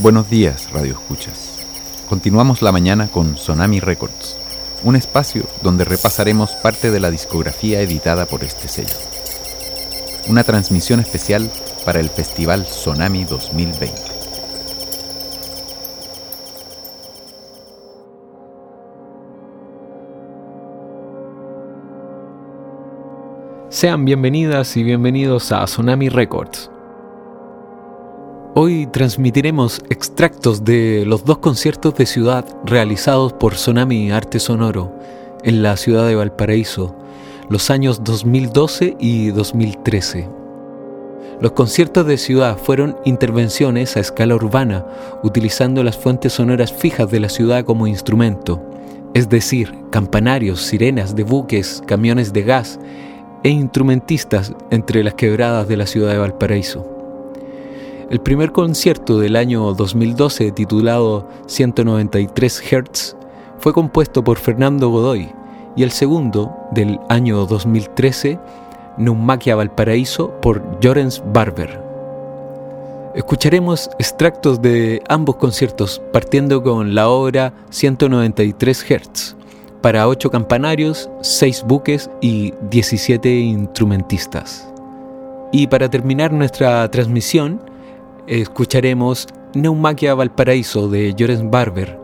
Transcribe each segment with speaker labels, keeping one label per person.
Speaker 1: Buenos días, Radio Escuchas. Continuamos la mañana con Sonami Records, un espacio donde repasaremos parte de la discografía editada por este sello. Una transmisión especial para el Festival Sonami 2020.
Speaker 2: Sean bienvenidas y bienvenidos a Tsunami Records. Hoy transmitiremos extractos de los dos conciertos de ciudad realizados por Tsunami Arte Sonoro en la ciudad de Valparaíso, los años 2012 y 2013. Los conciertos de ciudad fueron intervenciones a escala urbana, utilizando las fuentes sonoras fijas de la ciudad como instrumento, es decir, campanarios, sirenas de buques, camiones de gas e instrumentistas entre las quebradas de la ciudad de Valparaíso. El primer concierto del año 2012, titulado 193 Hz, fue compuesto por Fernando Godoy y el segundo, del año 2013, Neumaquia Valparaíso, por Jorens Barber. Escucharemos extractos de ambos conciertos, partiendo con la obra 193 Hz, para 8 campanarios, 6 buques y 17 instrumentistas. Y para terminar nuestra transmisión, escucharemos Neumaquia Valparaíso de Jorens Barber,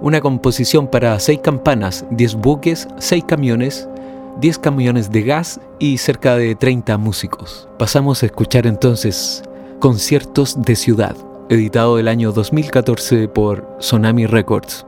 Speaker 2: una composición para 6 campanas, 10 buques, 6 camiones, 10 camiones de gas y cerca de 30 músicos. Pasamos a escuchar entonces Conciertos de Ciudad, editado el año 2014 por Sonami Records.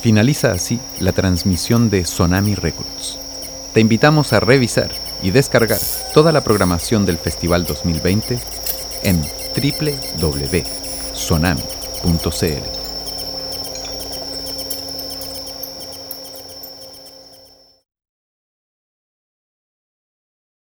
Speaker 1: Finaliza así la transmisión de Sonami Records. Te invitamos a revisar y descargar toda la programación del Festival 2020 en www.sonami.cl.